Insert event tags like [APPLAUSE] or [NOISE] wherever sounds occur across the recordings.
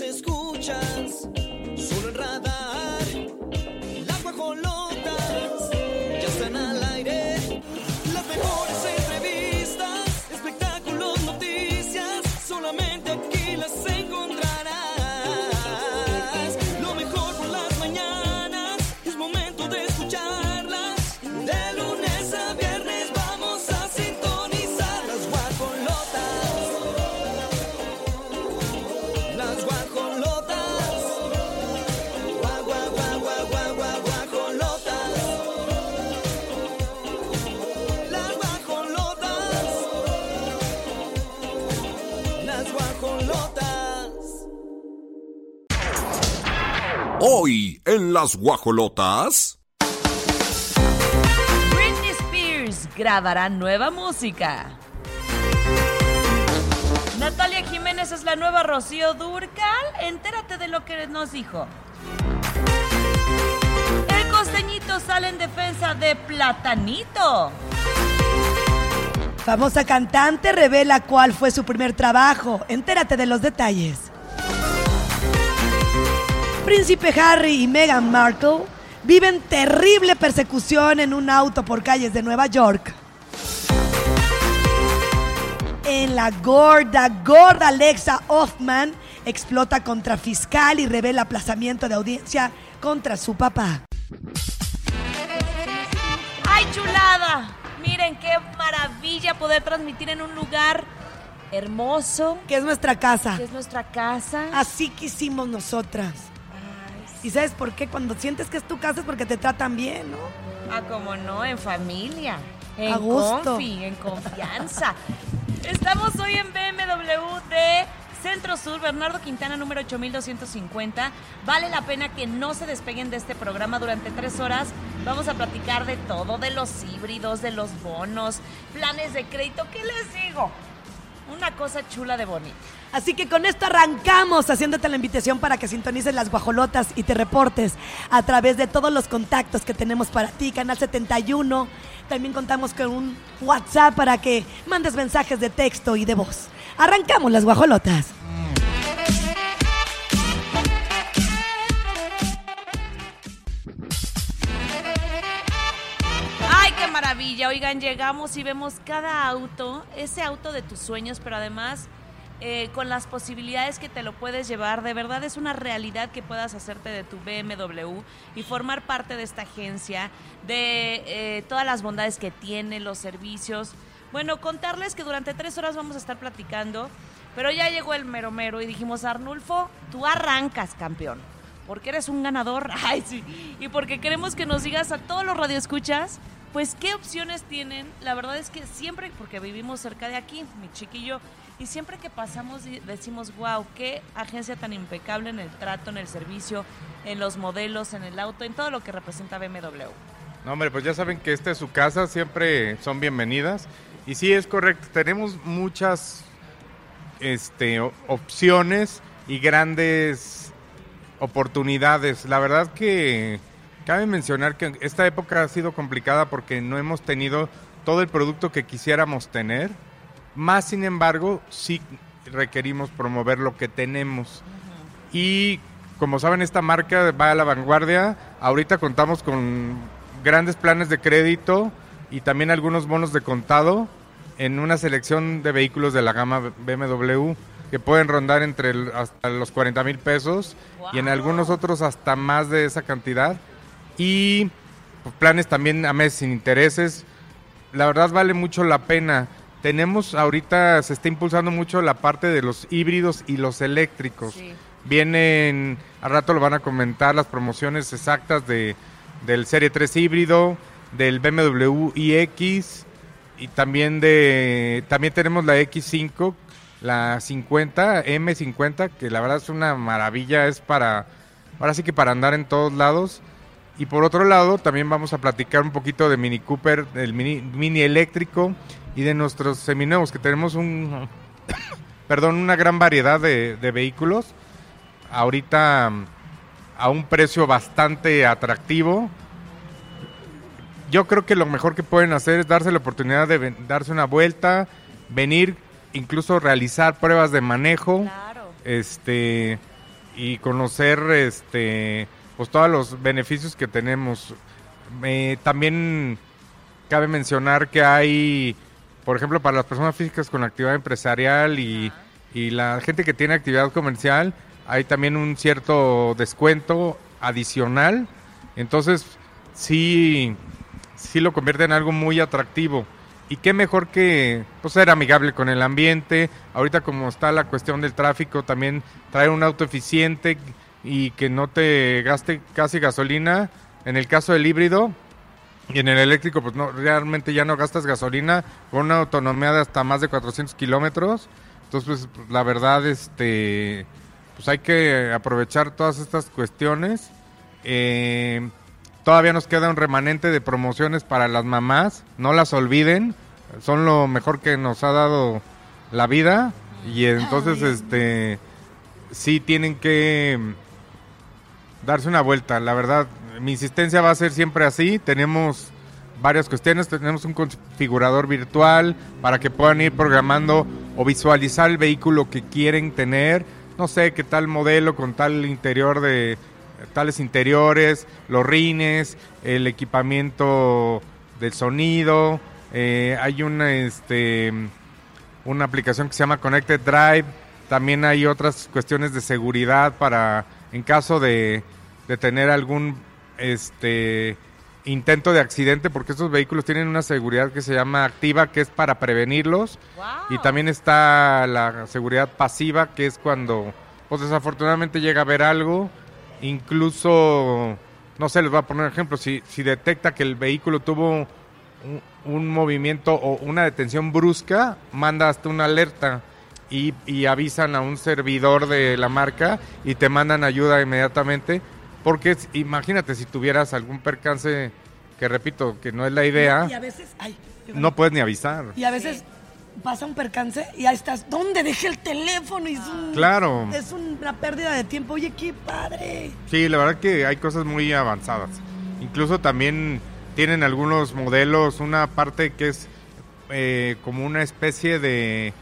escuchas Las guajolotas. Britney Spears grabará nueva música. Natalia Jiménez es la nueva Rocío Durcal. Entérate de lo que nos dijo. El costeñito sale en defensa de Platanito. Famosa cantante revela cuál fue su primer trabajo. Entérate de los detalles. Príncipe Harry y Meghan Markle viven terrible persecución en un auto por calles de Nueva York. En la gorda, gorda Alexa Hoffman explota contra fiscal y revela aplazamiento de audiencia contra su papá. ¡Ay, chulada! Miren qué maravilla poder transmitir en un lugar hermoso, Que es nuestra casa. que es nuestra casa. Así quisimos nosotras. ¿Y sabes por qué? Cuando sientes que es tu casa es porque te tratan bien, ¿no? Ah, como no, en familia. En confi, en confianza. Estamos hoy en BMW de Centro Sur, Bernardo Quintana, número 8250. Vale la pena que no se despeguen de este programa durante tres horas. Vamos a platicar de todo, de los híbridos, de los bonos, planes de crédito. ¿Qué les digo? Una cosa chula de bonita. Así que con esto arrancamos haciéndote la invitación para que sintonices las guajolotas y te reportes a través de todos los contactos que tenemos para ti, Canal 71. También contamos con un WhatsApp para que mandes mensajes de texto y de voz. Arrancamos las guajolotas. ¡Ay, qué maravilla! Oigan, llegamos y vemos cada auto, ese auto de tus sueños, pero además eh, con las posibilidades que te lo puedes llevar. De verdad es una realidad que puedas hacerte de tu BMW y formar parte de esta agencia, de eh, todas las bondades que tiene, los servicios. Bueno, contarles que durante tres horas vamos a estar platicando, pero ya llegó el mero mero y dijimos, Arnulfo, tú arrancas, campeón porque eres un ganador, [LAUGHS] ay sí, y porque queremos que nos digas a todos los radioescuchas, pues qué opciones tienen. La verdad es que siempre, porque vivimos cerca de aquí, mi chiquillo, y siempre que pasamos decimos, wow, qué agencia tan impecable en el trato, en el servicio, en los modelos, en el auto, en todo lo que representa BMW. No, hombre, pues ya saben que esta es su casa, siempre son bienvenidas. Y sí, es correcto, tenemos muchas este, opciones y grandes oportunidades. La verdad que cabe mencionar que esta época ha sido complicada porque no hemos tenido todo el producto que quisiéramos tener. Más sin embargo, sí requerimos promover lo que tenemos. Y como saben, esta marca va a la vanguardia. Ahorita contamos con grandes planes de crédito y también algunos bonos de contado en una selección de vehículos de la gama BMW que pueden rondar entre el- hasta los 40 mil pesos y en algunos otros hasta más de esa cantidad. Y pues, planes también a meses sin intereses. La verdad vale mucho la pena. Tenemos ahorita, se está impulsando mucho la parte de los híbridos y los eléctricos. Sí. Vienen, al rato lo van a comentar, las promociones exactas de, del Serie 3 híbrido, del BMW iX y también de también tenemos la X5, la 50, M50, que la verdad es una maravilla, es para, ahora sí que para andar en todos lados. Y por otro lado, también vamos a platicar un poquito de Mini Cooper, del mini, mini eléctrico y de nuestros seminuevos, que tenemos un, [COUGHS] perdón, una gran variedad de, de vehículos. Ahorita a un precio bastante atractivo. Yo creo que lo mejor que pueden hacer es darse la oportunidad de ven- darse una vuelta, venir, incluso realizar pruebas de manejo. Claro. Este, y conocer este pues todos los beneficios que tenemos. Eh, también cabe mencionar que hay, por ejemplo, para las personas físicas con actividad empresarial y, y la gente que tiene actividad comercial, hay también un cierto descuento adicional. Entonces, sí, sí lo convierte en algo muy atractivo. Y qué mejor que pues, ser amigable con el ambiente. Ahorita como está la cuestión del tráfico, también traer un auto eficiente y que no te gaste casi gasolina. En el caso del híbrido y en el eléctrico, pues no, realmente ya no gastas gasolina con una autonomía de hasta más de 400 kilómetros. Entonces, pues, la verdad, este, pues hay que aprovechar todas estas cuestiones. Eh, todavía nos queda un remanente de promociones para las mamás, no las olviden, son lo mejor que nos ha dado la vida. Y entonces este sí tienen que darse una vuelta, la verdad, mi insistencia va a ser siempre así, tenemos varias cuestiones, tenemos un configurador virtual para que puedan ir programando o visualizar el vehículo que quieren tener, no sé, qué tal modelo con tal interior de tales interiores, los rines, el equipamiento del sonido, eh, hay una este una aplicación que se llama Connected Drive, también hay otras cuestiones de seguridad para en caso de, de tener algún este intento de accidente porque estos vehículos tienen una seguridad que se llama activa que es para prevenirlos. Y también está la seguridad pasiva que es cuando pues desafortunadamente llega a haber algo. Incluso no sé les voy a poner un ejemplo. Si, si detecta que el vehículo tuvo un, un movimiento o una detención brusca manda hasta una alerta y, y avisan a un servidor de la marca y te mandan ayuda inmediatamente porque imagínate si tuvieras algún percance que repito que no es la idea Y a veces, ay, no puedes ni avisar y a veces pasa un percance y ahí estás, ¿dónde dejé el teléfono? Y es un- Claro. Es una pérdida de tiempo. Oye, qué padre. Sí, la verdad que hay cosas muy avanzadas. Incluso también tienen algunos modelos una parte que es eh, como una especie de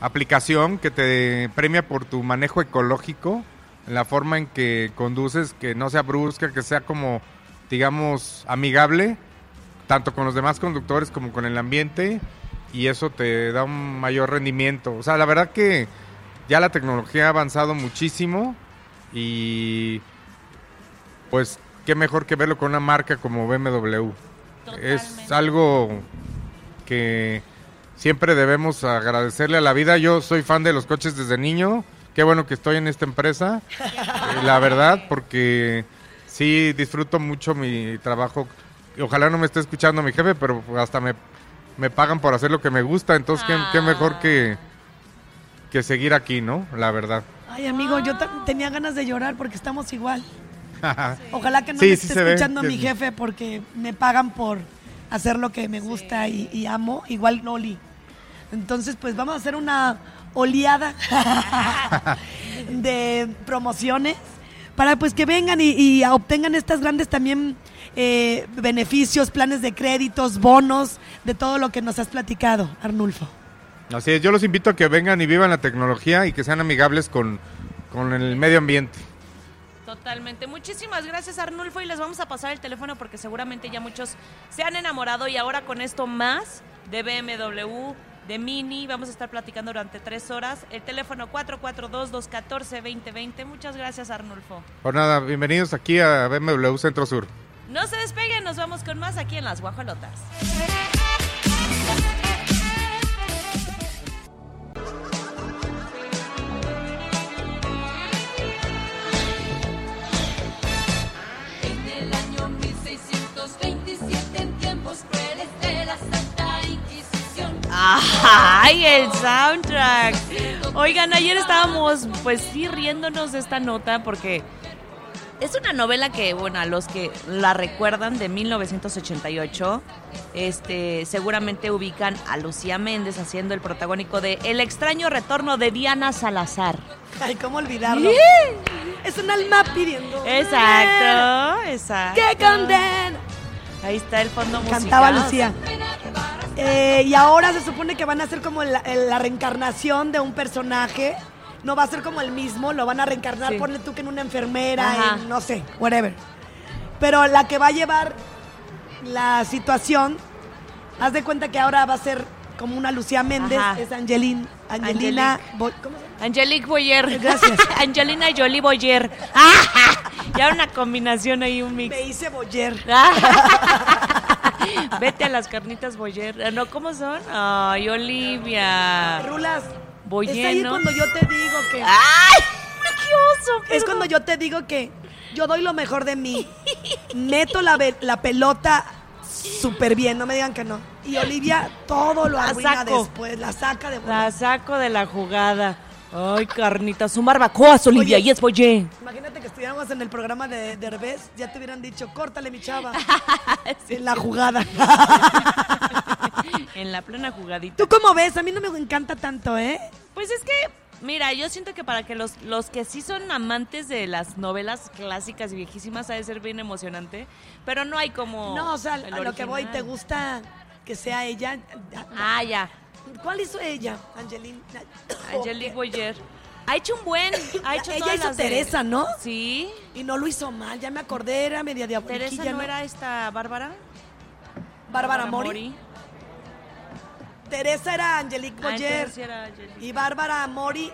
aplicación que te premia por tu manejo ecológico, la forma en que conduces, que no sea brusca, que sea como, digamos, amigable, tanto con los demás conductores como con el ambiente, y eso te da un mayor rendimiento. O sea, la verdad que ya la tecnología ha avanzado muchísimo y pues qué mejor que verlo con una marca como BMW. Es algo que siempre debemos agradecerle a la vida. Yo soy fan de los coches desde niño. Qué bueno que estoy en esta empresa. eh, la verdad, porque sí disfruto mucho mi trabajo. Ojalá no me esté escuchando mi jefe, pero hasta me, me pagan por hacer lo que me gusta. Entonces, qué, qué mejor que, que seguir aquí, ¿no? La verdad. Ay, amigo, yo tenía ganas de llorar porque estamos igual. [LAUGHS] Ojalá que no Sí, me sí esté ve escuchando que- mi jefe porque me pagan por hacer lo que me gusta y, y amo, igual Loli. Entonces, pues vamos a hacer una oleada [LAUGHS] de promociones para pues que vengan y, y obtengan estas grandes también eh, beneficios, planes de créditos, bonos, de todo lo que nos has platicado, Arnulfo. Así es, yo los invito a que vengan y vivan la tecnología y que sean amigables con, con el medio ambiente. Totalmente. Muchísimas gracias Arnulfo y les vamos a pasar el teléfono porque seguramente ya muchos se han enamorado y ahora con esto más de BMW, de Mini, vamos a estar platicando durante tres horas. El teléfono 442-214-2020. Muchas gracias Arnulfo. Por nada, bienvenidos aquí a BMW Centro Sur. No se despeguen, nos vamos con más aquí en Las Guajolotas. ¡Ay, el soundtrack! Oigan, ayer estábamos, pues sí, riéndonos de esta nota porque es una novela que, bueno, a los que la recuerdan de 1988, este, seguramente ubican a Lucía Méndez haciendo el protagónico de El extraño retorno de Diana Salazar. Ay, ¿cómo olvidarlo? Es un alma pidiendo. Exacto, exacto. ¡Que condena! Ahí está el fondo musical. Cantaba Lucía. Eh, y ahora se supone que van a ser como la, la reencarnación de un personaje no va a ser como el mismo, lo van a reencarnar, Sí. ponle tú que en una enfermera, Ajá. en no sé, whatever. Pero la que va a llevar la situación, haz de cuenta que ahora va a ser como una Lucía Méndez, Ajá. es Angelina, Angelina. Bo- ¿cómo se llama? Angelique Boyer. Gracias. [LAUGHS] Angelina Jolie Boyer. [LAUGHS] Ya una combinación ahí, un mix. Me hice Boyer. Ah. [LAUGHS] [LAUGHS] Vete a las carnitas Boyer. Ah, No, ¿cómo son? Ay, Olivia. Rulas. Boyer, es ahí cuando yo te digo que ¡Ay! ¡Qué oso! es cuando yo te digo que yo doy lo mejor de mí. Meto la, pelota súper bien, no me digan que no. Y Olivia todo lo La arruina saco. después, la saca de La saco de la jugada. Ay, carnitas. Un barbacoa, Olivia, y es Boyer. Imagínate que estuviéramos en el programa de Derbez, ya te hubieran dicho, córtale mi chava. [LAUGHS] en la jugada. [LAUGHS] En la plena jugadita. ¿Tú cómo ves? A mí no me encanta tanto, ¿eh? Pues es que, mira, yo siento que para que los, los que sí son amantes de las novelas clásicas y viejísimas ha de ser bien emocionante, pero no hay como... No, o sea, a lo que voy. ¿te gusta que sea ella? Ah, ya. ¿Cuál hizo ella? Angelina. [COUGHS] Angelique Boyer. Ha hecho un buen... Ha hecho Ella hizo de- Teresa, ¿no? Sí. Y no lo hizo mal, ya me acordé, era media diaboliquilla, Teresa no era esta Bárbara. Bárbara Mori. Teresa era Angelique Ah, Boyer. era Angelique. y Bárbara Mori.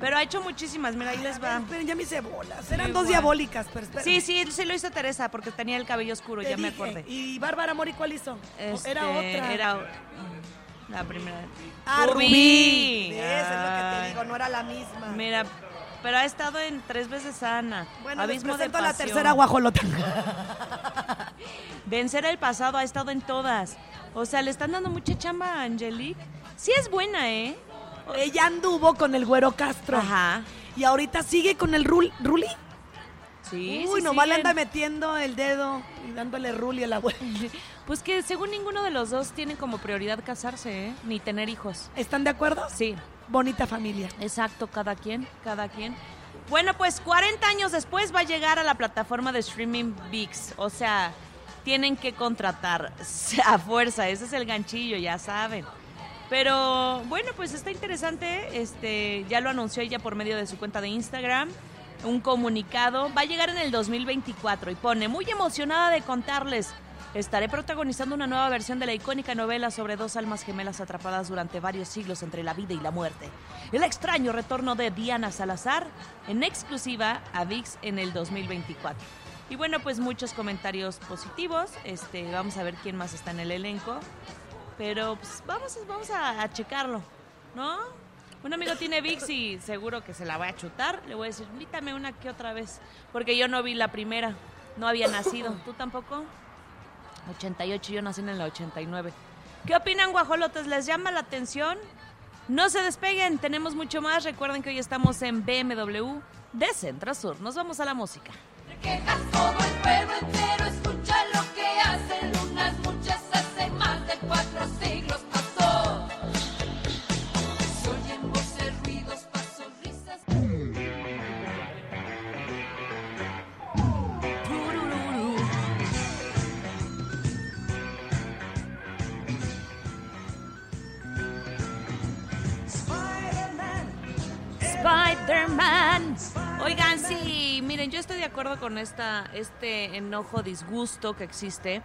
Pero ha hecho muchísimas, mira, ahí les va. Esperen, ya me hice bolas. Eran dos diabólicas, pero esperen. Sí, sí, sí lo hizo Teresa porque tenía el cabello oscuro, Te ya me acordé. ¿Y Bárbara Mori cuál hizo? Este, era otra. Era la primera. Ah, Rubí. Rubí. ¿Ves? Es lo que te digo, no era la misma. Mira, pero ha estado en tres veces Ana. bueno, les Abismo de a la tercera guajolota. [LAUGHS] Vencer el pasado ha estado en todas. O sea, le están dando mucha chamba a Angelique. Sí es buena, ¿eh? Ella anduvo con el güero Castro. Ajá. Y ahorita sigue con el Rul- Ruli. Sí, Uy, sí nomás le anda metiendo el dedo y dándole Ruli a la abuela. [LAUGHS] Pues que según ninguno de los dos tiene como prioridad casarse, ¿eh? Ni tener hijos. ¿Están de acuerdo? Sí, Bonita familia. exacto, cada quien, cada quien. Bueno, pues 40 años después va a llegar a la plataforma de streaming VIX. O sea, tienen que contratar a fuerza. Ese es el ganchillo, ya saben. Pero bueno, pues está interesante. Este, ya lo anunció ella por medio de su cuenta de Instagram. Un comunicado. Va a llegar en el 2024 y pone muy emocionada de contarles. Estaré protagonizando una nueva versión de la icónica novela sobre dos almas gemelas atrapadas durante varios siglos entre la vida y la muerte. El extraño retorno de Diana Salazar en exclusiva a VIX en el 2024. Y bueno, pues muchos comentarios positivos. Este, vamos a ver quién más está en el elenco. Pero pues, vamos, vamos a, checarlo, ¿no? Un amigo tiene VIX y seguro que se la voy a chutar. Le voy a decir, invítame una que otra vez. Porque yo no vi la primera. No había nacido. ¿Tú tampoco? 88, yo nací en el 89. ¿Qué opinan, guajolotes? ¿Les llama la atención? No se despeguen, tenemos mucho más. Recuerden que hoy estamos en BMW de Centro Sur. Nos vamos a la música. Con esta, este enojo, disgusto que existe.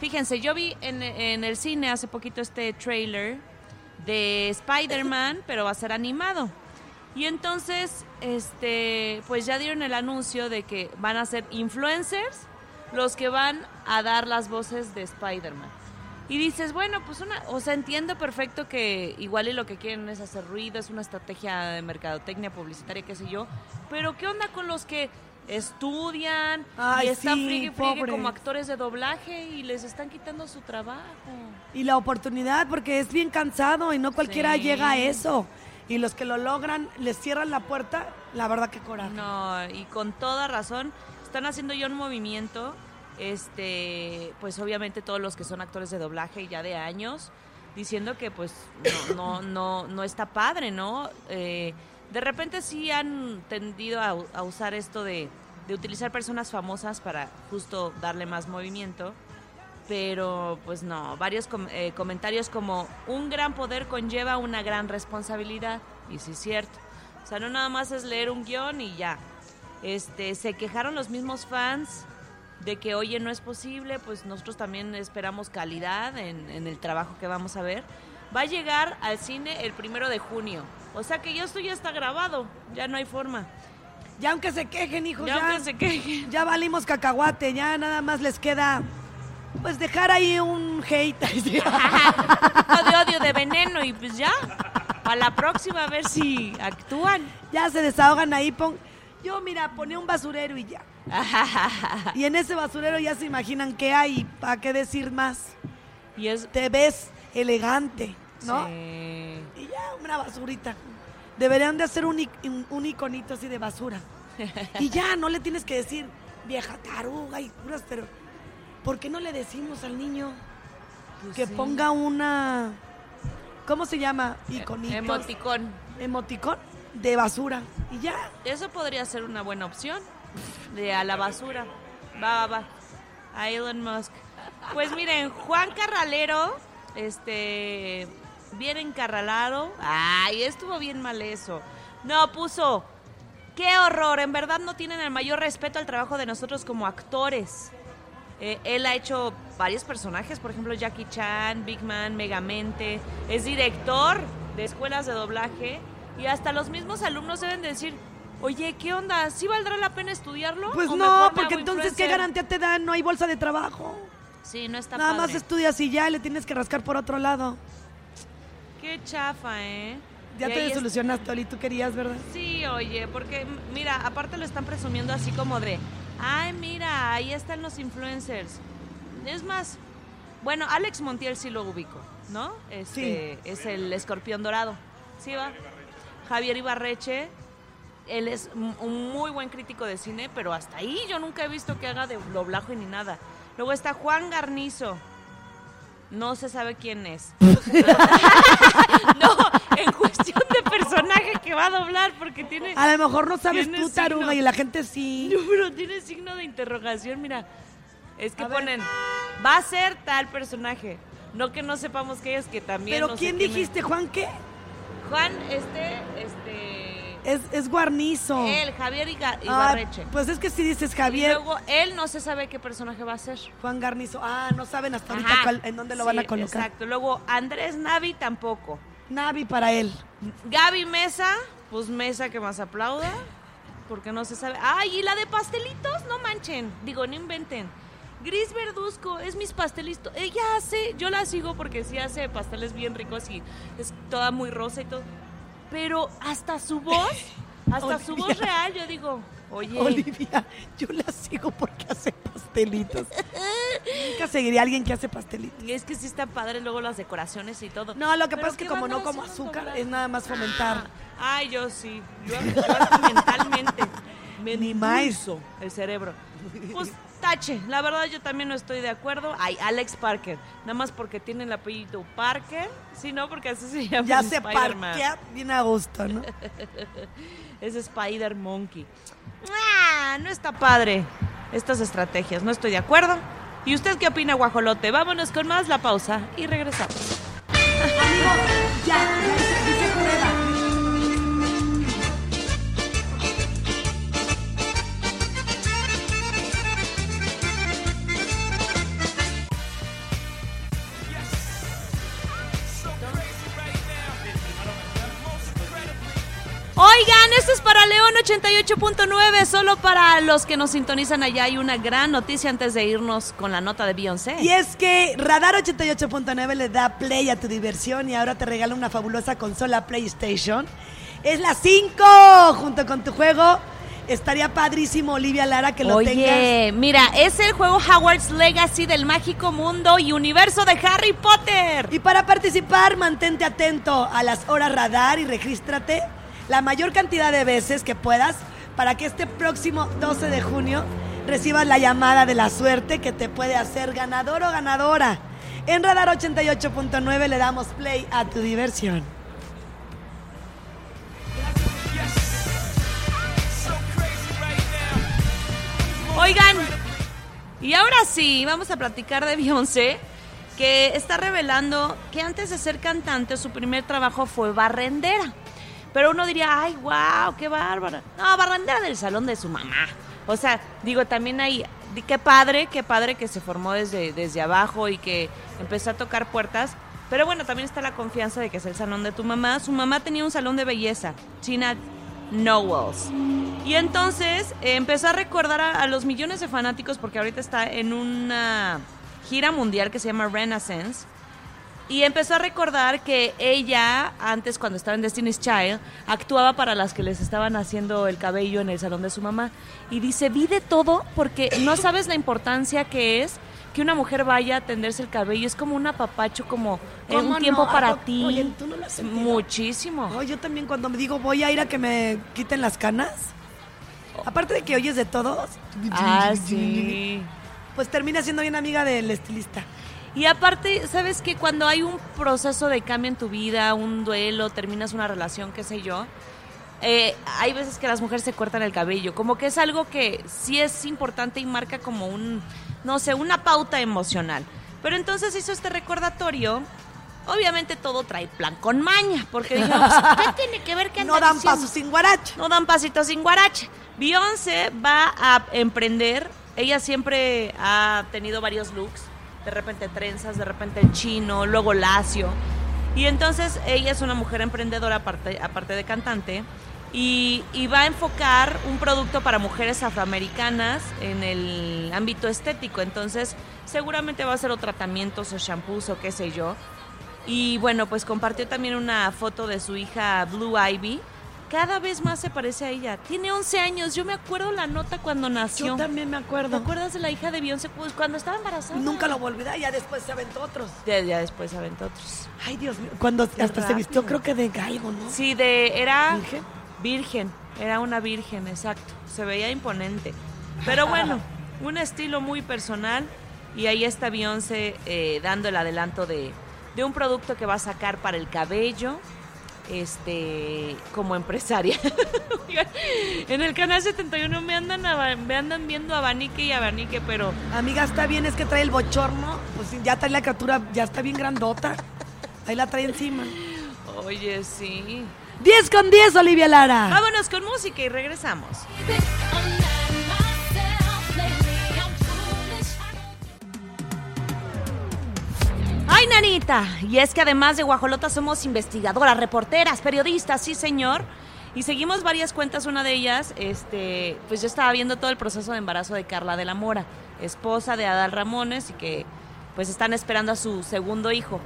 Fíjense, yo vi en, el cine hace poquito este trailer de Spider-Man, pero va a ser animado. Y entonces, este, pues ya dieron el anuncio de que van a ser influencers los que van a dar las voces de Spider-Man. Y dices, bueno, pues una, o sea, entiendo perfecto que igual y lo que quieren es hacer ruido, es una estrategia de mercadotecnia publicitaria, qué sé yo, pero ¿qué onda con los que estudian Ay, y están sí, friegue, friegue como actores de doblaje y les están quitando su trabajo? Y la oportunidad, porque es bien cansado y no cualquiera Sí. llega a eso. Y los que lo logran, les cierran la puerta, la verdad que coraje. No, y con toda razón, están haciendo ya un movimiento, este, pues obviamente todos los que son actores de doblaje ya de años, diciendo que pues no, no, no, no está padre, ¿no? Eh, de repente sí han tendido a, usar esto de, de utilizar personas famosas para justo darle más movimiento. Pero pues no, varios com- eh, comentarios como un gran poder conlleva una gran responsabilidad. Y sí es cierto. O sea, no nada más es leer un guion y ya. Este, se quejaron los mismos fans de que, oye, no es posible, pues nosotros también esperamos calidad en el trabajo que vamos a ver. Va a llegar al cine el primero de junio. O sea que ya esto ya está grabado, ya no hay forma. Ya aunque se quejen, hijos, Ya ya, aunque se quejen. ya valimos cacahuate, ya nada más les queda pues dejar ahí un hate. [LAUGHS] [LAUGHS] de odio, de veneno y pues ya. A la próxima a ver si actúan. ya se desahogan ahí, pon... Yo, mira, ponía un basurero y ya. [LAUGHS] Y en ese basurero ya se imaginan qué hay, ¿para qué decir más? y es... Te ves elegante, ¿no? Sí. [LAUGHS] Una basurita. Deberían de hacer un, i- un- un iconito así de basura. Y ya, no le tienes que decir vieja taruga y puras, pero ¿por qué no le decimos al niño Pues que sí. ponga una... ¿Cómo se llama? Iconito. Emoticón. Emoticón de basura. Y ya. Eso podría ser una buena opción. De a la basura. Va, va, va. A Elon Musk. Pues miren, Juan Carralero, este, bien encarralado. Ay, estuvo bien mal eso. No, puso, qué horror, en verdad no tienen el mayor respeto al trabajo de nosotros como actores. Eh, él ha hecho varios personajes, por ejemplo Jackie Chan, Big Man, Megamente, es director de escuelas de doblaje y hasta los mismos alumnos deben de decir, oye, ¿qué onda? ¿Sí valdrá la pena estudiarlo? Pues ¿O no, porque entonces, ¿qué influencer?" garantía te dan? No hay bolsa de trabajo. Sí, no está Nada más estudias y ya le tienes que rascar por otro lado. Qué chafa, ¿eh? Ya Y te solucionaste, Oli, tú querías, ¿verdad? Sí, oye, porque mira, aparte lo están presumiendo así como de, ay, mira, ahí están los influencers. Es más, bueno, Alex Montiel sí lo ubico, ¿no? Este, Es el escorpión dorado. Sí, va. Javier Ibarreche, él es un un muy buen crítico de cine, pero hasta ahí yo nunca he visto que haga de doblaje ni nada. Luego está Juan Garnizo. No se sabe quién es. [LAUGHS] no, en cuestión de personaje que va a doblar, porque tiene. A lo mejor no sabes tú, taruga, signo. y la gente sí. No, pero tiene signo de interrogación, mira. Es que A ver. ponen, va a ser tal personaje. No que no sepamos que es, que también. Pero no ¿quién dijiste, Juan, qué? Juan, este, este. Es, es guarnizo. Él, Javier Iga- Ah, Ibarreche. pues es que si dices Y Javier, luego él no se sabe qué personaje va a ser. Juan Garnizo. Ah, no saben hasta ahorita cuál- en dónde lo Sí, van a colocar. Exacto. Luego Andrés Navi tampoco. Navi para él. Gaby Mesa, pues Mesa que más aplauda, porque no se sabe. Ay, y la de pastelitos, no manchen, digo, no inventen. Gris Verduzco, es mis pastelitos. Ella hace, yo la sigo porque sí hace pasteles bien ricos y es toda muy rosa y todo. Pero hasta su [LAUGHS] voz, hasta su voz real, yo digo, oye, Olivia, yo la sigo porque hace pastelitos. Nunca seguiría a alguien que hace pastelitos. es que sí está padre luego las decoraciones y todo. No, lo que pasa es que ¿qué como no como azúcar, es nada más fomentar. Ay, yo sí. Yo, yo mentalmente. Me Ni más. el cerebro. Pues tache. La verdad, yo también no estoy de acuerdo. Ay, Alex Parker. Nada más porque tiene el apellido Parker. Sí, no, porque así se llama. Ya se Spider-Man. parquea bien a gusto, ¿no? [LAUGHS] Es Spider Monkey. Ah, no está padre. Estas estrategias. No estoy de acuerdo. ¿Y usted qué opina, guajolote? Vámonos con más la pausa y regresamos. Amigo, ya, Oigan, esto es para León 88.9, solo para los que nos sintonizan allá. Hay una gran noticia antes de irnos con la nota de Beyoncé. Y es que Radar 88.9 le da play a tu diversión y ahora te regala una fabulosa consola PlayStation. Es la 5 junto con tu juego. Estaría padrísimo, Olivia Lara, que lo tengas. Oye, mira, es el juego Howard's Legacy del mágico mundo y universo de Harry Potter. Y para participar, mantente atento a las horas radar y regístrate la mayor cantidad de veces que puedas para que este próximo 12 de junio recibas la llamada de la suerte que te puede hacer ganador o ganadora. En Radar 88.9 le damos play a tu diversión. Oigan, y ahora sí, vamos a platicar de Beyoncé, que está revelando que antes de ser cantante su primer trabajo fue barrendera. Pero uno diría, ay, wow, qué bárbara. No, barrendera del salón de su mamá. O sea, digo, también hay, qué padre, qué padre que se formó desde, desde abajo y que empezó a tocar puertas. Pero bueno, también está la confianza de que es el salón de tu mamá. Su mamá tenía un salón de belleza, China Knowles. Y entonces eh, empezó a recordar a, a los millones de fanáticos porque ahorita está en una gira mundial que se llama Renaissance. Y empezó a recordar que ella, antes cuando estaba en Destiny's Child, actuaba para las que les estaban haciendo el cabello en el salón de su mamá. Y dice, vi de todo porque no sabes la importancia que es que una mujer vaya a tenderse el cabello. Es como un apapacho, como eh, ¿Cómo un tiempo para poco? ti. Oye, ¿tú no lo has? Muchísimo. Yo también cuando me digo voy a ir a que me quiten las canas, aparte de que oyes de todos, Ah, [LAUGHS] sí. pues termina siendo bien amiga del estilista. Y aparte, ¿sabes que Cuando hay un proceso de cambio en tu vida, un duelo, terminas una relación, qué sé yo, eh, hay veces que las mujeres se cortan el cabello. Como que es algo que sí es importante y marca como un, no sé, una pauta emocional. Pero entonces hizo este recordatorio. Obviamente todo trae plan con maña, porque dijeron, pues, [LAUGHS] ¿qué tiene que ver que No dan paso sin guarache. No dan pasitos sin guarache. Beyoncé va a emprender. Ella siempre ha tenido varios looks. De repente trenzas, de repente el chino, luego lacio. Y entonces ella es una mujer emprendedora aparte, aparte de cantante. Y, y va a enfocar un producto para mujeres afroamericanas en el ámbito estético. Entonces seguramente va a ser o tratamientos o shampoos o qué sé yo. Y bueno, pues compartió también una foto de su hija Blue Ivy. Cada vez más se parece a ella. Tiene 11 años. Yo me acuerdo la nota cuando nació. Yo también me ¿Te acuerdo. acuerdas de la hija de Beyoncé? Pues cuando estaba embarazada. Nunca lo volví ya después se aventó otros. Ya, ya después aventó otros. Ay, Dios mío, cuando hasta se vistió creo que de galgo, ¿no? Sí, de era ¿Virgen? virgen. Era una virgen, exacto. Se veía imponente. Pero bueno, [LAUGHS] un estilo muy personal. Y ahí está Beyoncé eh, dando el adelanto de, de un producto que va a sacar para el cabello. Este, como empresaria. [LAUGHS] En el canal 71 me andan, me andan viendo abanique y abanique, pero Amiga, está bien, es que trae el bochorno, pues ya trae la criatura, ya está bien grandota. Ahí la trae encima. oye, sí. 10 con 10, Olivia Lara. Vámonos con música y regresamos. ¡Ay, nanita! Y es que además de guajolotas somos investigadoras, reporteras, periodistas, sí, señor. Y seguimos varias cuentas, una de ellas, este, pues yo estaba viendo todo el proceso de embarazo de Carla de la Mora, esposa de Adal Ramones y que pues están esperando a su segundo hijo.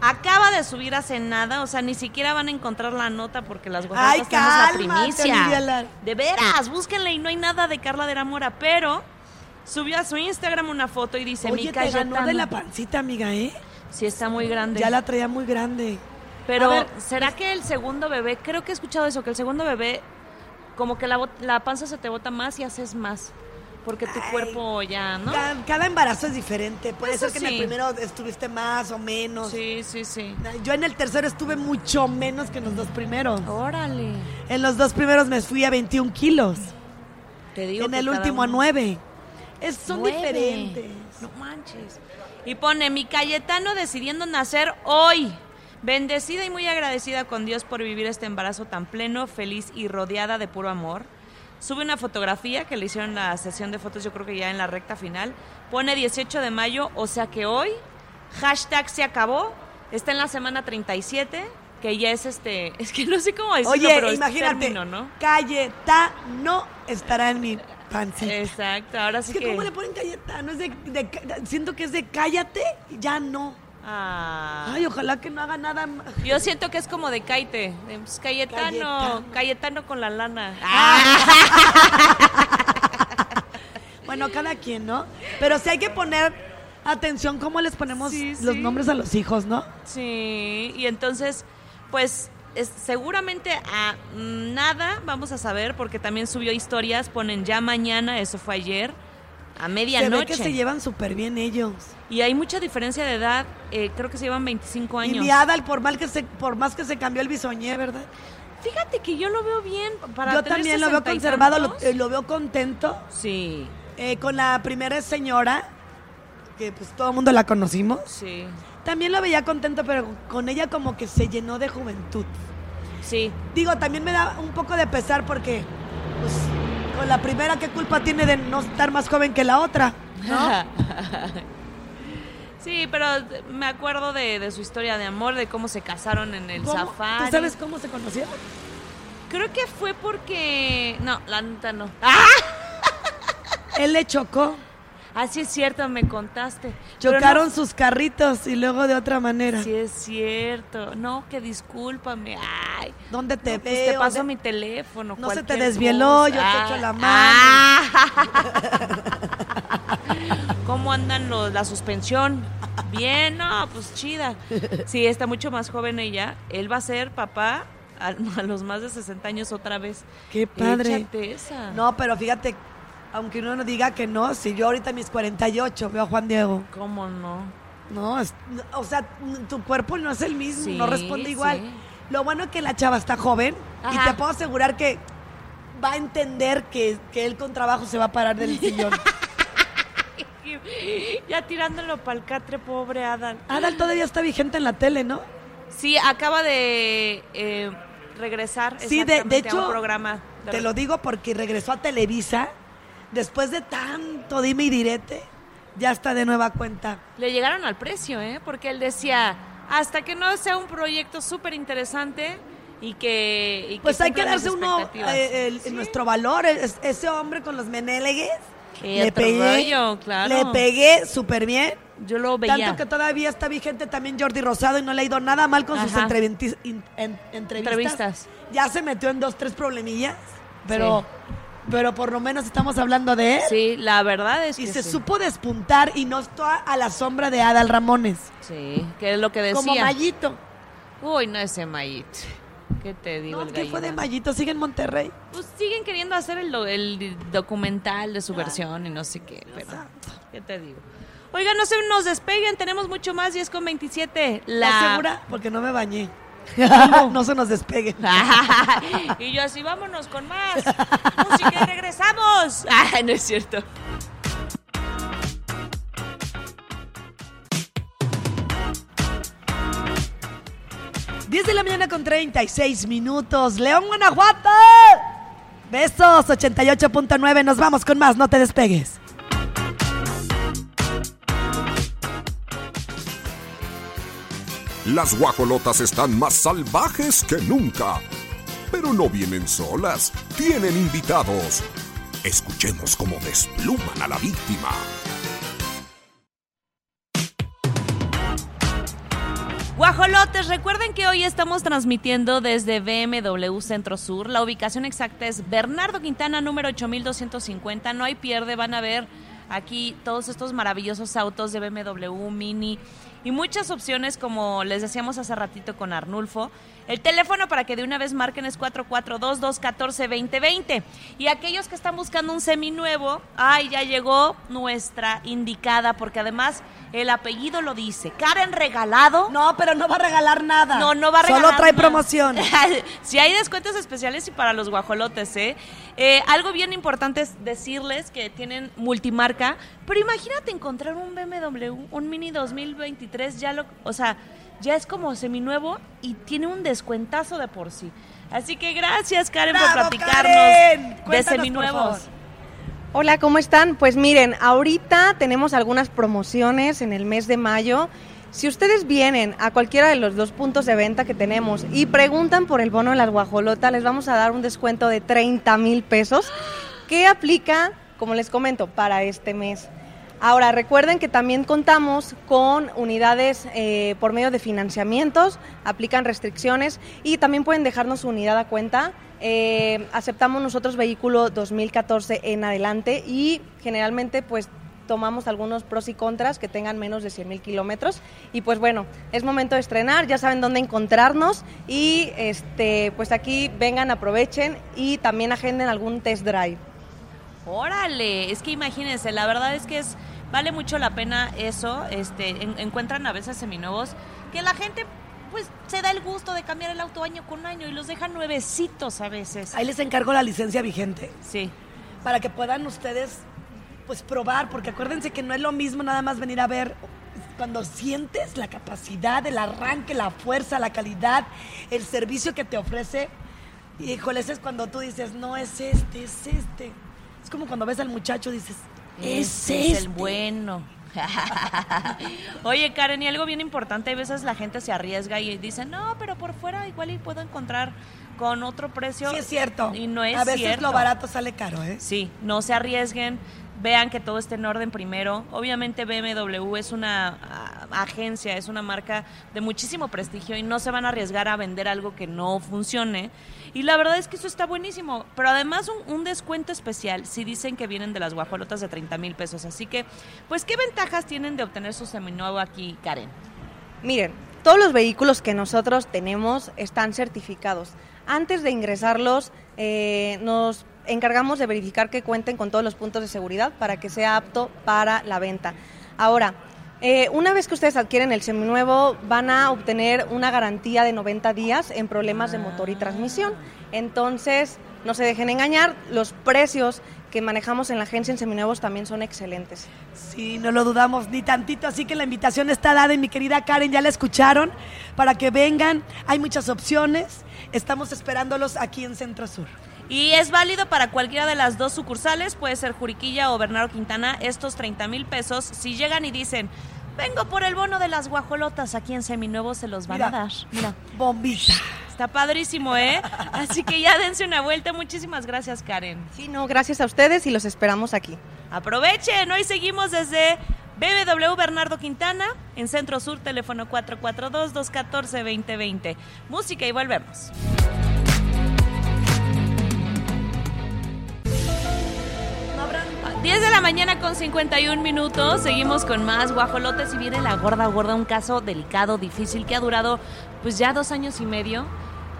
Acaba de subir hace nada, o sea, ni siquiera van a encontrar la nota porque las guajolotas tenemos la primicia. De veras, búsquenla y no hay nada de Carla de la Mora, pero subió a su Instagram una foto y dice, Oye, mi te ganó Cayetano". de la pancita, amiga, ¿eh? Sí, está muy grande. Ya la traía muy grande. Pero, ver, ¿será que el segundo bebé, creo que he escuchado eso, que el segundo bebé, como que la, la panza se te bota más y haces más? Porque tu Ay, cuerpo ya, ¿no? Ca- Cada embarazo es diferente. Puede Eso ser que en el primero estuviste más o menos. Sí, sí, sí. Yo en el tercero estuve mucho menos que en los dos primeros. Órale. En los dos primeros me fui a 21 kilos. Te digo En que el último a uno- 9. Es, son diferentes. No manches. Y pone, mi Cayetano decidiendo nacer hoy. Bendecida y muy agradecida con Dios por vivir este embarazo tan pleno, feliz y rodeada de puro amor. Sube una fotografía que le hicieron la sesión de fotos, yo creo que ya en la recta final. Pone 18 de mayo, o sea que hoy, hashtag se acabó, está en la semana 37, que ya es este, [LAUGHS] es que no sé cómo decirlo, Oye, pero es imagínate, término, ¿no? Cayetano estará en mi pancita. Exacto, ahora sí es que, que... ¿cómo le ponen Cayetano? Es de, de- siento que es de cállate, ya no. Ah. Ay, ojalá que no haga nada más. Yo siento que es como de Caite. pues, Cayetano, Cayetano. Cayetano, con la lana. [LAUGHS] Bueno, cada quien, ¿no? Pero sí hay que poner atención cómo les ponemos Sí, los sí. nombres a los hijos, ¿no? Sí, y entonces, pues es- seguramente a nada vamos a saber porque también subió historias, ponen ya mañana, eso fue ayer, a Se ve medianoche. que se llevan súper bien ellos. Y hay mucha diferencia de edad, eh, creo que se llevan 25 Y años. mi Adal, por, mal que se, por más que se cambió el bisoñé, ¿verdad? Fíjate que yo lo veo bien. Para Yo tener también lo veo 60 y conservado, lo, eh, lo veo contento. Sí, Eh, con la primera señora, que pues todo el mundo la conocimos. sí. También lo veía contento, pero con ella como que se llenó de juventud. Sí. Digo, también me da un poco de pesar porque, pues, con la primera, ¿qué culpa tiene de no estar más joven que la otra? ¿No? [LAUGHS] Sí, pero me acuerdo de, de su historia de amor, de cómo se casaron en el ¿Cómo? safari. ¿Tú sabes cómo se conocieron? Creo que fue porque... No, la neta no. Él le chocó. Ah, sí es cierto, me contaste. Chocaron no- sus carritos y luego de otra manera. Sí es cierto. No, que discúlpame. Ay. ¿Dónde te No, pues veo? te paso mi teléfono. No se te desvieló, yo te echo la Ah. [LAUGHS] ¿Cómo andan los, la suspensión? Bien, no, pues chida. Sí, está mucho más joven ella. Él va a ser papá [LAUGHS] a, los más de 60 años otra vez. Qué padre. Esa. No, pero fíjate, aunque uno no diga que no, si yo ahorita a mis 48 veo a Juan Diego. ¿Cómo no? No, es- o sea, tu cuerpo no es el mismo, Sí, no responde igual. sí. Lo bueno es que la chava está joven y te puedo asegurar que va a entender que, que él con trabajo se va a parar del sillón. [LAUGHS] Ya tirándolo para el catre, pobre Adán. Adal todavía está vigente en la tele, ¿no? Sí, acaba de eh, regresar Sí, de- de a hecho, un programa. de- Te lo digo porque regresó a Televisa después de tanto dime y direte. Ya está de nueva cuenta. Le llegaron al precio, ¿eh? Porque él decía, hasta que no sea un proyecto súper interesante y que... y Pues hay que darse uno eh, el- Sí. nuestro valor. Es- ese hombre con los menélegues. Qué otro rollo, claro. le pegué súper bien. Yo lo veía. Tanto que todavía está vigente también Jordi Rosado y no le ha ido nada mal con sus Ajá. entrevistas. Entrevistas. Ya se metió en dos, tres problemillas, pero, pero por lo menos estamos hablando de él. Sí, la verdad es Y que se sí. supo despuntar y no está a la sombra de Adal Ramones. Sí, que es lo que decía. Como Mayito. Uy, no ese Mayit. ¿Qué te digo? No, el ¿Qué fue de? Mayito? Sigue en Monterrey. Pues siguen queriendo hacer el, el documental de su versión y no sé qué, pero ¿qué te digo? Oigan, no se nos despeguen, tenemos mucho más y es con 27. ¿La La segura? Porque no me bañé. [LAUGHS] no se nos despeguen. [LAUGHS] y yo así, vámonos con más. Música y regresamos. [LAUGHS] Ah, no es cierto. 10 de la mañana con 36 minutos. León, Guanajuato. Besos, 88.9. Nos vamos con más. No te despegues. Las guajolotas están más salvajes que nunca. Pero no vienen solas, tienen invitados. Escuchemos cómo despluman a la víctima. Guajolotes, recuerden que hoy estamos transmitiendo desde BMW Centro Sur. La ubicación exacta es Bernardo Quintana, número 8250. No hay pierde, van a ver aquí todos estos maravillosos autos de BMW Mini y muchas opciones como les decíamos hace ratito con Arnulfo. El teléfono para que de una vez marquen es 442-214-2020. Y aquellos que están buscando un seminuevo, ay, ya llegó nuestra indicada porque además el apellido lo dice. Karen Regalado. No, pero no va a regalar nada. No, no va a regalar. Solo trae nada. promoción. [LAUGHS] sí hay descuentos especiales y para los guajolotes, ¿eh? Eh, Algo bien importante es decirles que tienen multimarca, pero imagínate encontrar un BMW, un Mini 2023, ya lo, o sea, ya es como seminuevo y tiene un descuentazo de por sí. Así que gracias, Karen, por ¡Bravo, platicarnos Karen! de seminuevos. Hola, ¿cómo están? Pues miren, ahorita tenemos algunas promociones en el mes de mayo. Si ustedes vienen a cualquiera de los dos puntos de venta que tenemos y preguntan por el bono de las guajolotas, les vamos a dar un descuento de 30 mil pesos que aplica, como les comento, para este mes. Ahora, recuerden que también contamos con unidades eh, por medio de financiamientos, aplican restricciones y también pueden dejarnos su unidad a cuenta. Eh, aceptamos nosotros vehículo 2014 en adelante y generalmente pues tomamos algunos pros y contras que tengan menos de 100 mil kilómetros y pues bueno, es momento de estrenar, ya saben dónde encontrarnos y este pues aquí vengan, aprovechen y también agenden algún test drive. Órale, es que imagínense, la verdad es que es vale mucho la pena eso. Este, en- encuentran a veces seminuevos que la gente pues se da el gusto de cambiar el auto año con año y los dejan nuevecitos a veces. Ahí les encargo la licencia vigente Sí. para que puedan ustedes pues probar, porque acuérdense que no es lo mismo nada más venir a ver cuando sientes la capacidad, el arranque, la fuerza, la calidad, el servicio que te ofrece, híjole, ese es cuando tú dices, no es este, es este. Es como cuando ves al muchacho y dices, es Ese es este. el bueno. [LAUGHS] Oye, Karen, y algo bien importante, a veces la gente se arriesga y dice, no, pero por fuera igual y puedo encontrar con otro precio. Sí, es cierto. Y no es A veces cierto. lo barato sale caro, ¿eh? Sí, no se arriesguen, vean que todo esté en orden primero. Obviamente BMW es una ah, agencia, es una marca de muchísimo prestigio y no se van a arriesgar a vender algo que no funcione. Y la verdad es que eso está buenísimo, pero además un, descuento especial si dicen que vienen de las guajolotas de 30 mil pesos. Así que, pues, ¿qué ventajas tienen de obtener su seminuevo aquí, Karen? Miren, todos los vehículos que nosotros tenemos están certificados. Antes de ingresarlos, eh, nos encargamos de verificar que cuenten con todos los puntos de seguridad para que sea apto para la venta. Ahora, eh, una vez que ustedes adquieren el seminuevo, van a obtener una garantía de 90 días en problemas de motor y transmisión. Entonces, no se dejen engañar, los precios que manejamos en la agencia en seminuevos también son excelentes. Sí, no lo dudamos ni tantito, así que la invitación está dada y mi querida Karen, ya la escucharon, para que vengan, hay muchas opciones, estamos esperándolos aquí en Centro Sur. Y es válido para cualquiera de las dos sucursales, puede ser Juriquilla o Bernardo Quintana, estos 30 mil pesos. Si llegan y dicen, vengo por el bono de las guajolotas, aquí en Seminuevo se los van Mira. a dar. Mira, Bombita. está padrísimo, ¿eh? Así que ya dense una vuelta. Muchísimas gracias, Karen. Sí, no, gracias a ustedes y los esperamos aquí. Aprovechen, hoy seguimos desde BBW Bernardo Quintana, en Centro Sur, teléfono 442-214-2020. Música y volvemos. 10 de la mañana con 51 minutos, seguimos con más guajolotes y viene la gorda gorda, un caso delicado, difícil, que ha durado pues ya dos años y medio.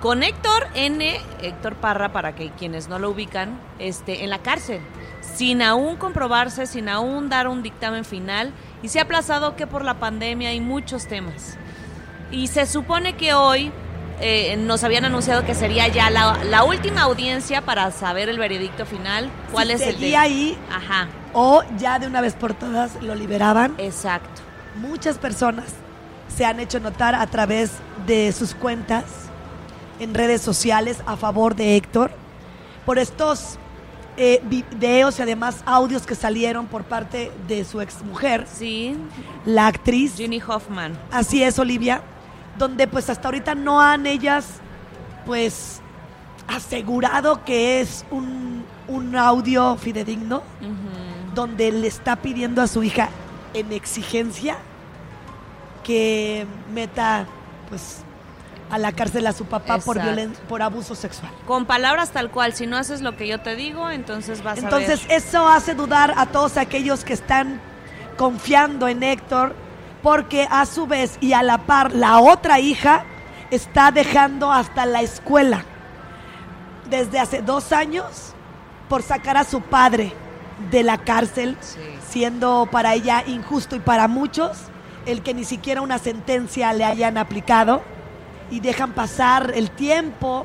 Con Héctor N, Héctor Parra, para que quienes no lo ubican, este, en la cárcel, sin aún comprobarse, sin aún dar un dictamen final, y se ha aplazado que por la pandemia y muchos temas. Y se supone que hoy eh, nos habían anunciado que sería ya la, la última audiencia para saber el veredicto final. ¿Cuál Si es el de- ahí Ajá, o ya de una vez por todas lo liberaban. exacto. Muchas personas se han hecho notar a través de sus cuentas en redes sociales a favor de Héctor por estos eh, videos y además audios que salieron por parte de su exmujer, Sí, la actriz. Ginny Hoffman. Así es, Olivia, donde pues hasta ahorita no han ellas pues asegurado que es un, un audio fidedigno donde le está pidiendo a su hija en exigencia que meta pues a la cárcel a su papá por violen- por abuso sexual. Con palabras tal cual, si no haces lo que yo te digo, entonces vas Entonces a ver. eso hace dudar a todos aquellos que están confiando en Héctor porque a su vez y a la par la otra hija está dejando hasta la escuela desde hace dos años por sacar a su padre de la cárcel Sí. siendo para ella injusto y para muchos el que ni siquiera una sentencia le hayan aplicado y dejan pasar el tiempo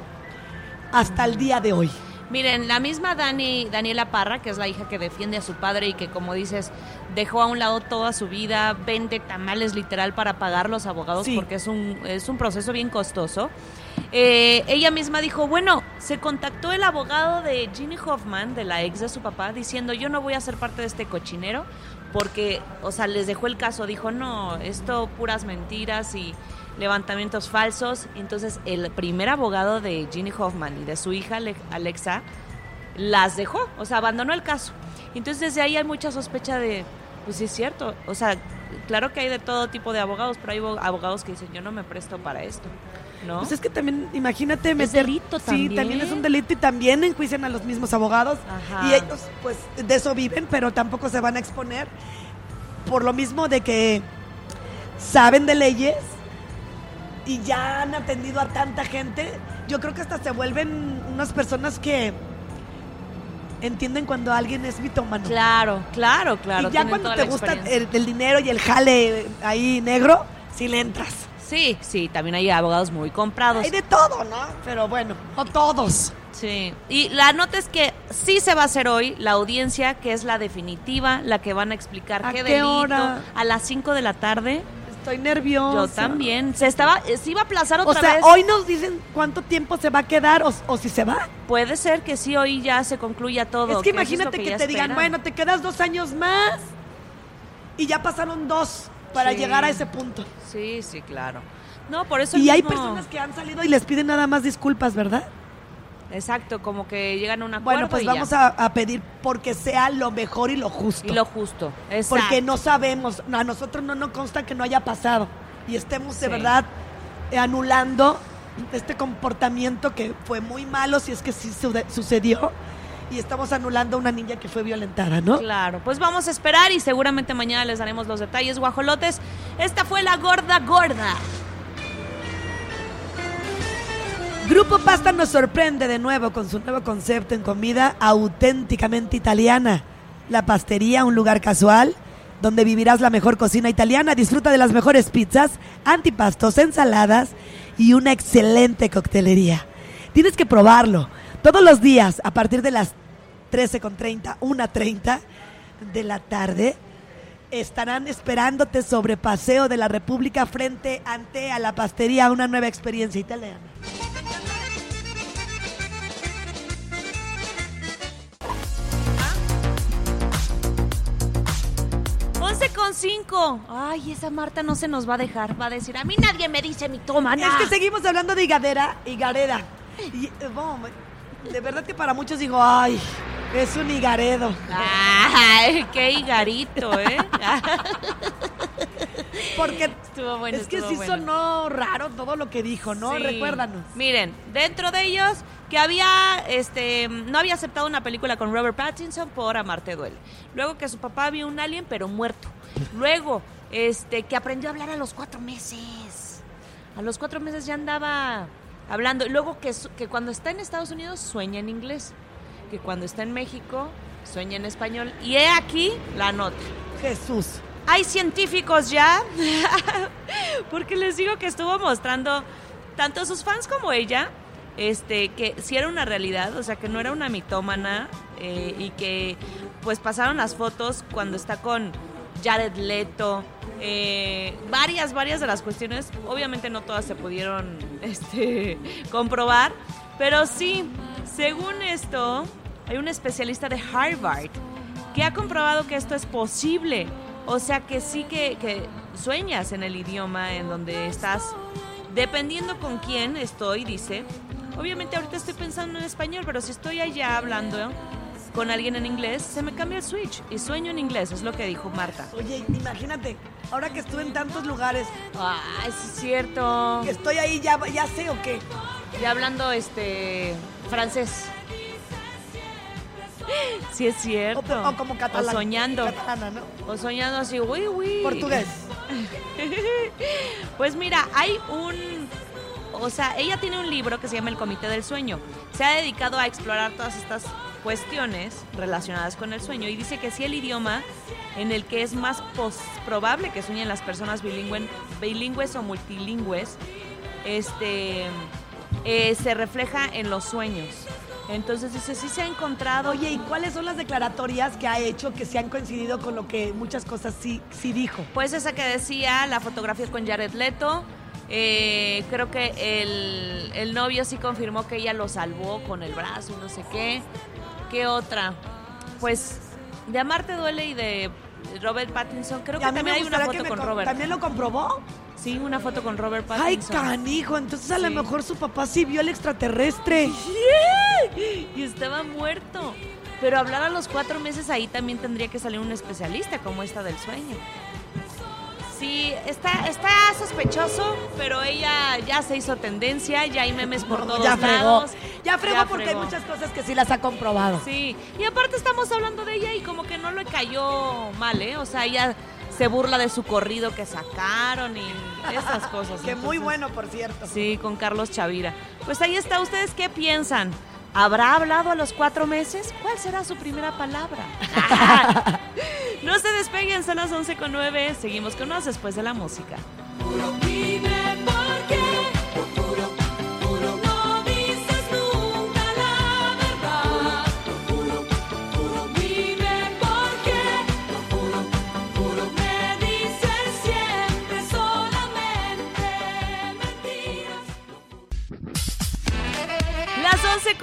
hasta el día de hoy. Miren, la misma Dani, Daniela Parra, que es la hija que defiende a su padre y que, como dices, dejó a un lado toda su vida, vende tamales literal para pagar los abogados Sí. porque es un, es un proceso bien costoso. Eh, ella misma dijo, bueno, se contactó el abogado de Ginny Hoffman, de la ex de su papá, diciendo, yo no voy a ser parte de este cochinero porque, o sea, les dejó el caso, dijo, no, esto puras mentiras y levantamientos falsos. Entonces, el primer abogado de Ginny Hoffman y de su hija Ale- Alexa las dejó, o sea, abandonó el caso. Entonces, desde ahí hay mucha sospecha de, pues sí es cierto, o sea, claro que hay de todo tipo de abogados, pero hay abo- abogados que dicen, yo no me presto para esto, ¿no? Pues es que también, imagínate meter... delito Sí, también. también es un delito y también enjuician a los mismos abogados. Ajá. Y ellos, pues, de eso viven, pero tampoco se van a exponer. Por lo mismo de que saben de leyes y ya han atendido a tanta gente. Yo creo que hasta se vuelven unas personas que entienden cuando alguien es mitómano. Claro, claro, claro. y ya cuando te gusta el, el dinero y el jale ahí negro, sí le entras. Sí, sí, también hay abogados muy comprados. Hay de todo, ¿no? Pero bueno, no todos. Sí, y la nota es que sí se va a hacer hoy la audiencia, que es la definitiva, la que van a explicar ¿A qué, qué delito hora? a las 5 de la tarde. Estoy nerviosa. Yo también. Se estaba, se iba a aplazar O otra sea, vez. hoy nos dicen cuánto tiempo se va a quedar o, o si se va. Puede ser que sí, hoy ya se concluya todo. es que lo imagínate que, ya te digan, bueno, te quedas dos años más y ya pasaron dos para Sí. llegar a ese punto. Sí, sí, claro. No, por eso Y hay personas que han salido y les piden nada más disculpas, ¿verdad? Exacto, como que llegan a un acuerdo Bueno, pues y ya. vamos a, a pedir porque sea lo mejor y lo justo. Y lo justo. Exacto. porque no sabemos, a nosotros no nos consta que no haya pasado y estemos de verdad anulando este comportamiento que fue muy malo, si es que sí sucedió, y estamos anulando a una niña que fue violentada, ¿no? Claro, pues vamos a esperar y seguramente mañana les daremos los detalles, guajolotes. Esta fue la gorda gorda. Grupo Pasta nos sorprende de nuevo con su nuevo concepto en comida auténticamente italiana. La pastería, un lugar casual donde vivirás la mejor cocina italiana. Disfruta de las mejores pizzas, antipastos, ensaladas y una excelente coctelería. Tienes que probarlo. Todos los días, a partir de las 13.30, 1.30 de la tarde, estarán esperándote sobre Paseo de la República frente ante a la pastería, una nueva experiencia italiana. 11 con 5. Ay, esa Marta no se nos va a dejar. Va a decir, a mí nadie me dice mi toma. Es que seguimos hablando de higadera, higareda. Y, eh, bueno, de verdad que para muchos digo, ay, es un higaredo. Ay, qué higarito, ¿eh? [LAUGHS] Porque Estuvo bueno, es que estuvo sí bueno. sonó raro todo lo que dijo, ¿no? Sí. Recuérdanos. Miren, dentro de ellos que había, este, no había aceptado una película con Robert Pattinson por Amarte duele. Luego que su papá vio un alien pero muerto. Luego, este, que aprendió a hablar a los cuatro meses. A los cuatro meses ya andaba hablando. Y luego que, que cuando está en Estados Unidos sueña en inglés. Que cuando está en México sueña en español. Y he aquí la nota. Jesús. Hay científicos ya, [LAUGHS] porque les digo que estuvo mostrando tanto a sus fans como ella, este, que sí era una realidad, o sea, que no era una mitómana eh, y que pues pasaron las fotos cuando está con Jared Leto, eh, varias, varias de las cuestiones, obviamente no todas se pudieron [LAUGHS] este, comprobar, pero sí, según esto, hay un especialista de Harvard que ha comprobado que esto es posible. O sea que sí que, que sueñas en el idioma en donde estás, dependiendo con quién estoy, dice. Obviamente ahorita estoy pensando en español, pero si estoy allá hablando con alguien en inglés, se me cambia el switch y sueño en inglés, es lo que dijo Marta. Oye, imagínate, ahora que estuve en tantos lugares, Ay, sí es cierto. que estoy ahí, ya, ya sé o qué. Ya hablando este francés. Sí es O, cierto. o como catalán. O soñando. Catalana, ¿no? O soñando así, uy, uy. Portugués. [LAUGHS] Pues mira, hay un... O sea, ella tiene un libro que se llama El Comité del Sueño. Se ha dedicado a explorar todas estas cuestiones relacionadas con el sueño y dice que sí el idioma en el que es más probable que sueñen las personas bilingüen- bilingües o multilingües, este, eh, se refleja en los sueños. Entonces dice, sí se ha encontrado... Oye, ¿y cuáles son las declaratorias que ha hecho que se han coincidido con lo que muchas cosas sí, sí dijo? Pues esa que decía, la fotografía con Jared Leto. Eh, creo que el, el novio sí confirmó que ella lo salvó con el brazo no sé qué. ¿Qué otra? Pues de Amarte Duele y de Robert Pattinson. Creo Y que también hay una foto con Robert. ¿También lo comprobó? Sí, una foto con Robert Ay, Pattinson. canijo, entonces a lo mejor su papá sí vio al extraterrestre. Y estaba muerto. Pero hablar a los cuatro meses ahí también tendría que salir un especialista como esta del sueño. Sí, está, está sospechoso, pero ella ya se hizo tendencia, ya hay memes por todos ya fregó. lados. Ya fregó Ya porque fregó. hay muchas cosas que sí las ha comprobado. Sí, y aparte estamos hablando de ella y como que no le cayó mal, ¿eh? O sea, ella se burla de su corrido que sacaron y esas cosas. [LAUGHS] Que muy bueno, por cierto. Sí, con Carlos Chavira. Pues ahí está, ¿ustedes qué piensan? ¿Habrá hablado a los cuatro meses? ¿Cuál será su primera palabra? [LAUGHS] no se despeguen, son las 11 con 9. Seguimos con más después de la música.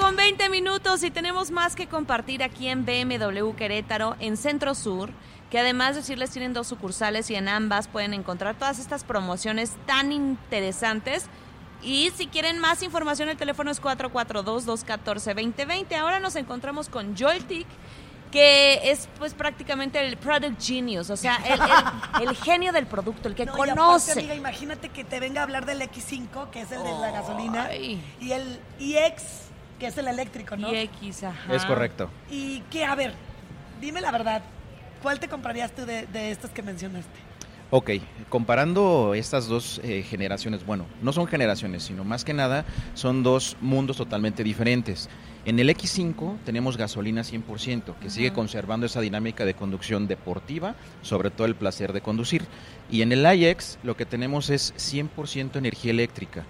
Con 20 minutos y tenemos más que compartir aquí en BMW Querétaro, en Centro Sur, que además de decirles tienen dos sucursales y en ambas pueden encontrar todas estas promociones tan interesantes. Y si quieren más información, el teléfono es 442-214-2020. Ahora nos encontramos con Joltic, que es pues prácticamente el product genius, o sea, el, el- [LAUGHS] el genio del producto, el que No, y aparte, conoce. amiga, imagínate que te venga a hablar del X5, que es el de la gasolina, Ay. y el iX, que es el eléctrico, ¿no? Y X, ajá. Es correcto. Y que, a ver, dime la verdad, ¿cuál te comprarías tú de, de estos que mencionaste? Ok, comparando estas dos eh, generaciones, bueno, no son generaciones, sino más que nada son dos mundos totalmente diferentes. En el X5 tenemos gasolina 100%, que sigue conservando esa dinámica de conducción deportiva, sobre todo el placer de conducir. Y en el iX lo que tenemos es 100% energía eléctrica.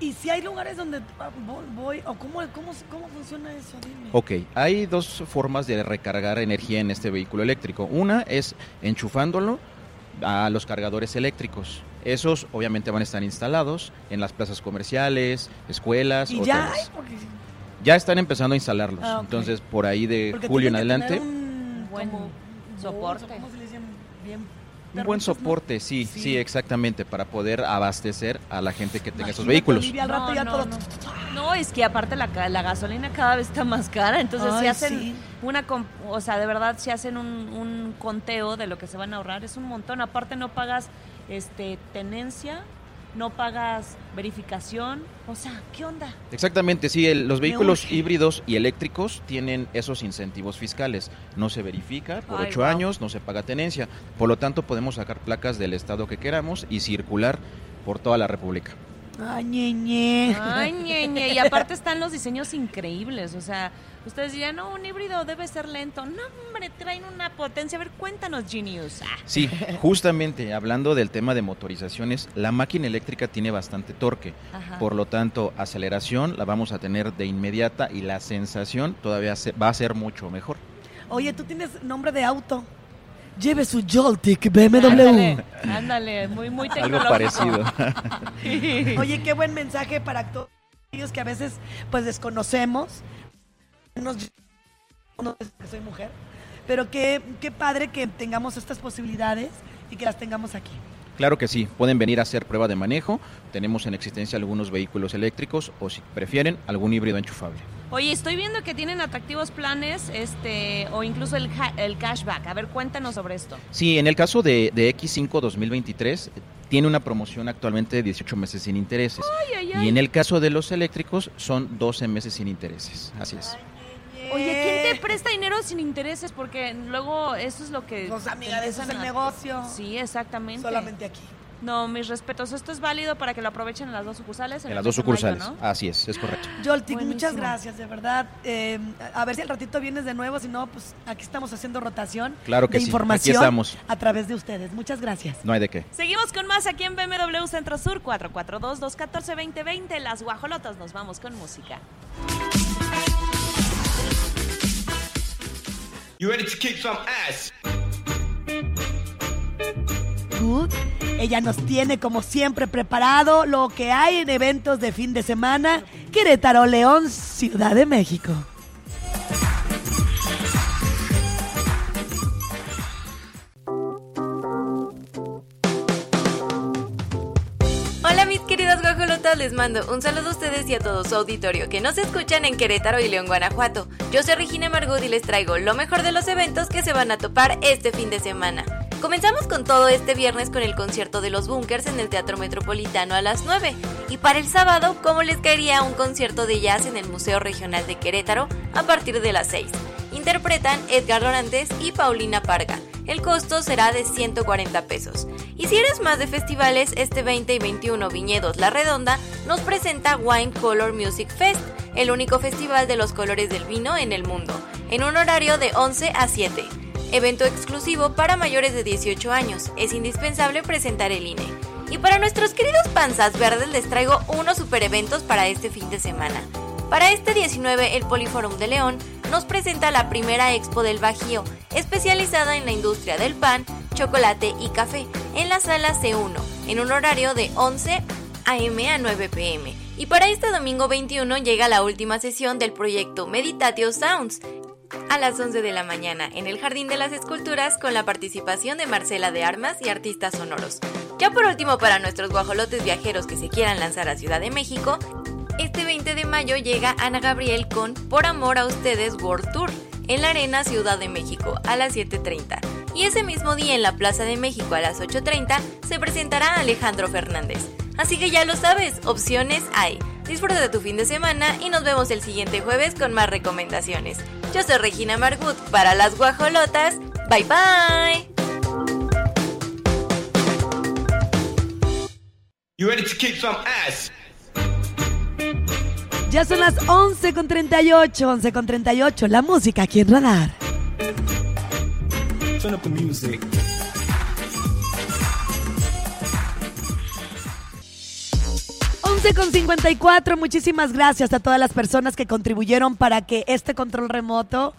Y si hay lugares donde ah, voy, voy o cómo, cómo, cómo funciona eso, dime. Ok, hay dos formas de recargar energía en este vehículo eléctrico. Una es enchufándolo a los cargadores eléctricos. Esos obviamente van a estar instalados en las plazas comerciales, escuelas, y ya hay, porque, Ya están empezando a instalarlos. Ah. Entonces, por ahí de porque julio en adelante, tener un Buen como soporte. ¿Cómo se le dice? Bien un buen soporte, sí, Sí. sí, exactamente, para poder abastecer a la gente que tenga esos vehículos. Olivia, al rato No, ya no, todo- no. No, es que aparte la, ca- la gasolina cada vez está más cara, entonces si hacen sí. una, com- o sea, de verdad si hacen un, un conteo de lo que se van a ahorrar es un montón. Aparte no pagas este tenencia, no pagas verificación, o sea, ¿qué onda? Exactamente, sí, el- los vehículos híbridos y eléctricos tienen esos incentivos fiscales. No se verifica por Ay, ocho años, no se paga tenencia. Por lo tanto, podemos sacar placas del estado que queramos y circular por toda la República. Ay, ñeñe. Ay, ñeñe, y aparte están los diseños increíbles, o sea, ustedes dirían, no, un híbrido debe ser lento. No, hombre, traen una potencia. A ver, cuéntanos, Genius. Ah, Sí, justamente hablando del tema de motorizaciones, la máquina eléctrica tiene bastante torque. ajá. Por lo tanto, aceleración la vamos a tener de inmediata y la sensación todavía se- va a ser mucho mejor. Oye, tú tienes nombre de auto. Lleve su Joltic BMW. Ándale, ándale, muy, muy Algo tecnológico. parecido. [LAUGHS] Oye, qué buen mensaje para todos aquellos que a veces pues desconocemos. Nos- no es que soy mujer, pero qué, qué padre que tengamos estas posibilidades y que las tengamos aquí. Claro que sí, pueden venir a hacer prueba de manejo. Tenemos en existencia algunos vehículos eléctricos o si prefieren algún híbrido enchufable. Oye, estoy viendo que tienen atractivos planes, este, o incluso el, el cashback. A ver, cuéntanos sobre esto. Sí, en el caso de, de X5 2023 eh, tiene una promoción actualmente de 18 meses sin intereses. Ay, ay, Y en el caso de los eléctricos son 12 meses sin intereses. Así es. Oye, ¿quién te presta dinero sin intereses? Porque luego eso es lo que... Pues amiga, de eso es el a- negocio. Sí, exactamente. Solamente aquí. No, mis respetos. Esto es válido para que lo aprovechen en las dos sucursales. En las dos mayo, sucursales. ¿no? Así es, es correcto. Joltic, Buenísimo. muchas gracias, de verdad. Eh, a ver si al ratito vienes de nuevo, si no, pues aquí estamos haciendo rotación Claro que de sí, aquí información estamos. a través de ustedes. Muchas gracias. No hay de qué. Seguimos con más aquí en BMW Centro Sur 442-214-2020. Las guajolotas. Nos vamos con música. You ready to kick some ass? Good. Ella nos tiene como siempre preparado lo que hay en eventos de fin de semana. Querétaro, León, Ciudad de México. Mis queridas guajolotas, les mando un saludo a ustedes y a todo su auditorio que nos escuchan en Querétaro y León, Guanajuato. Yo soy Regina Margut y les traigo lo mejor de los eventos que se van a topar este fin de semana. Comenzamos con todo este viernes con el concierto de los Bunkers en el Teatro Metropolitano a las 9 y para el sábado, ¿cómo les caería un concierto de jazz en el Museo Regional de Querétaro a partir de las 6? Interpretan Edgar Dorantes y Paulina Parga. El costo será de 140 pesos. Y si eres más de festivales, este 20 y 21 Viñedos La Redonda nos presenta Wine Color Music Fest, el único festival de los colores del vino en el mundo, en un horario de 11 a 7. Evento exclusivo para mayores de 18 años. Es indispensable presentar el INE. Y para nuestros queridos panzas verdes les traigo unos super eventos para este fin de semana. Para este 19, el Poliforum de León nos presenta la primera expo del Bajío, especializada en la industria del pan, chocolate y café, en la sala C1, en un horario de 11 a.m. a 9 p.m. Y para este domingo 21 llega la última sesión del proyecto Meditatio Sounds, a las 11 de la mañana en el Jardín de las Esculturas con la participación de Marcela de Armas y artistas sonoros. Ya por último, para nuestros guajolotes viajeros que se quieran lanzar a Ciudad de México, este 20 de mayo llega Ana Gabriel con Por Amor a Ustedes World Tour en la Arena Ciudad de México a las 7.30. Y ese mismo día en la Plaza de México a las 8.30 se presentará Alejandro Fernández. Así que ya lo sabes, opciones hay. Disfruta de tu fin de semana y nos vemos el siguiente jueves con más recomendaciones. Yo soy Regina Margut para las guajolotas. Bye bye. You ready to kick some ass? Ya son las 11 con 38, 11 con 38. La música aquí en Radar. Turn up the music. con 54, muchísimas gracias a todas las personas que contribuyeron para que este control remoto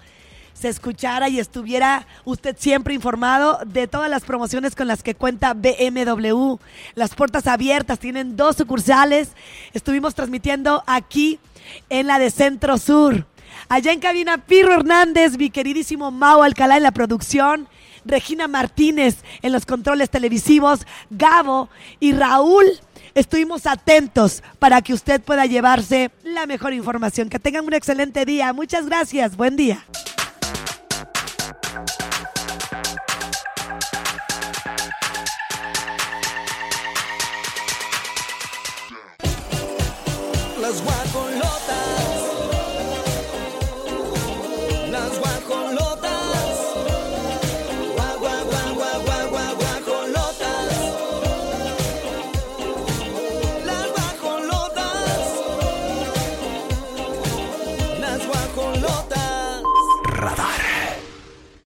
se escuchara y estuviera usted siempre informado de todas las promociones con las que cuenta BMW. Las puertas abiertas, tienen dos sucursales. Estuvimos transmitiendo aquí en la de Centro Sur. Allá en cabina, Pirro Hernández, mi queridísimo Mau Alcalá en la producción. Regina Martínez en los controles televisivos, Gabo y Raúl estuvimos atentos para que usted pueda llevarse la mejor información. Que tengan un excelente día. Muchas gracias. Buen día.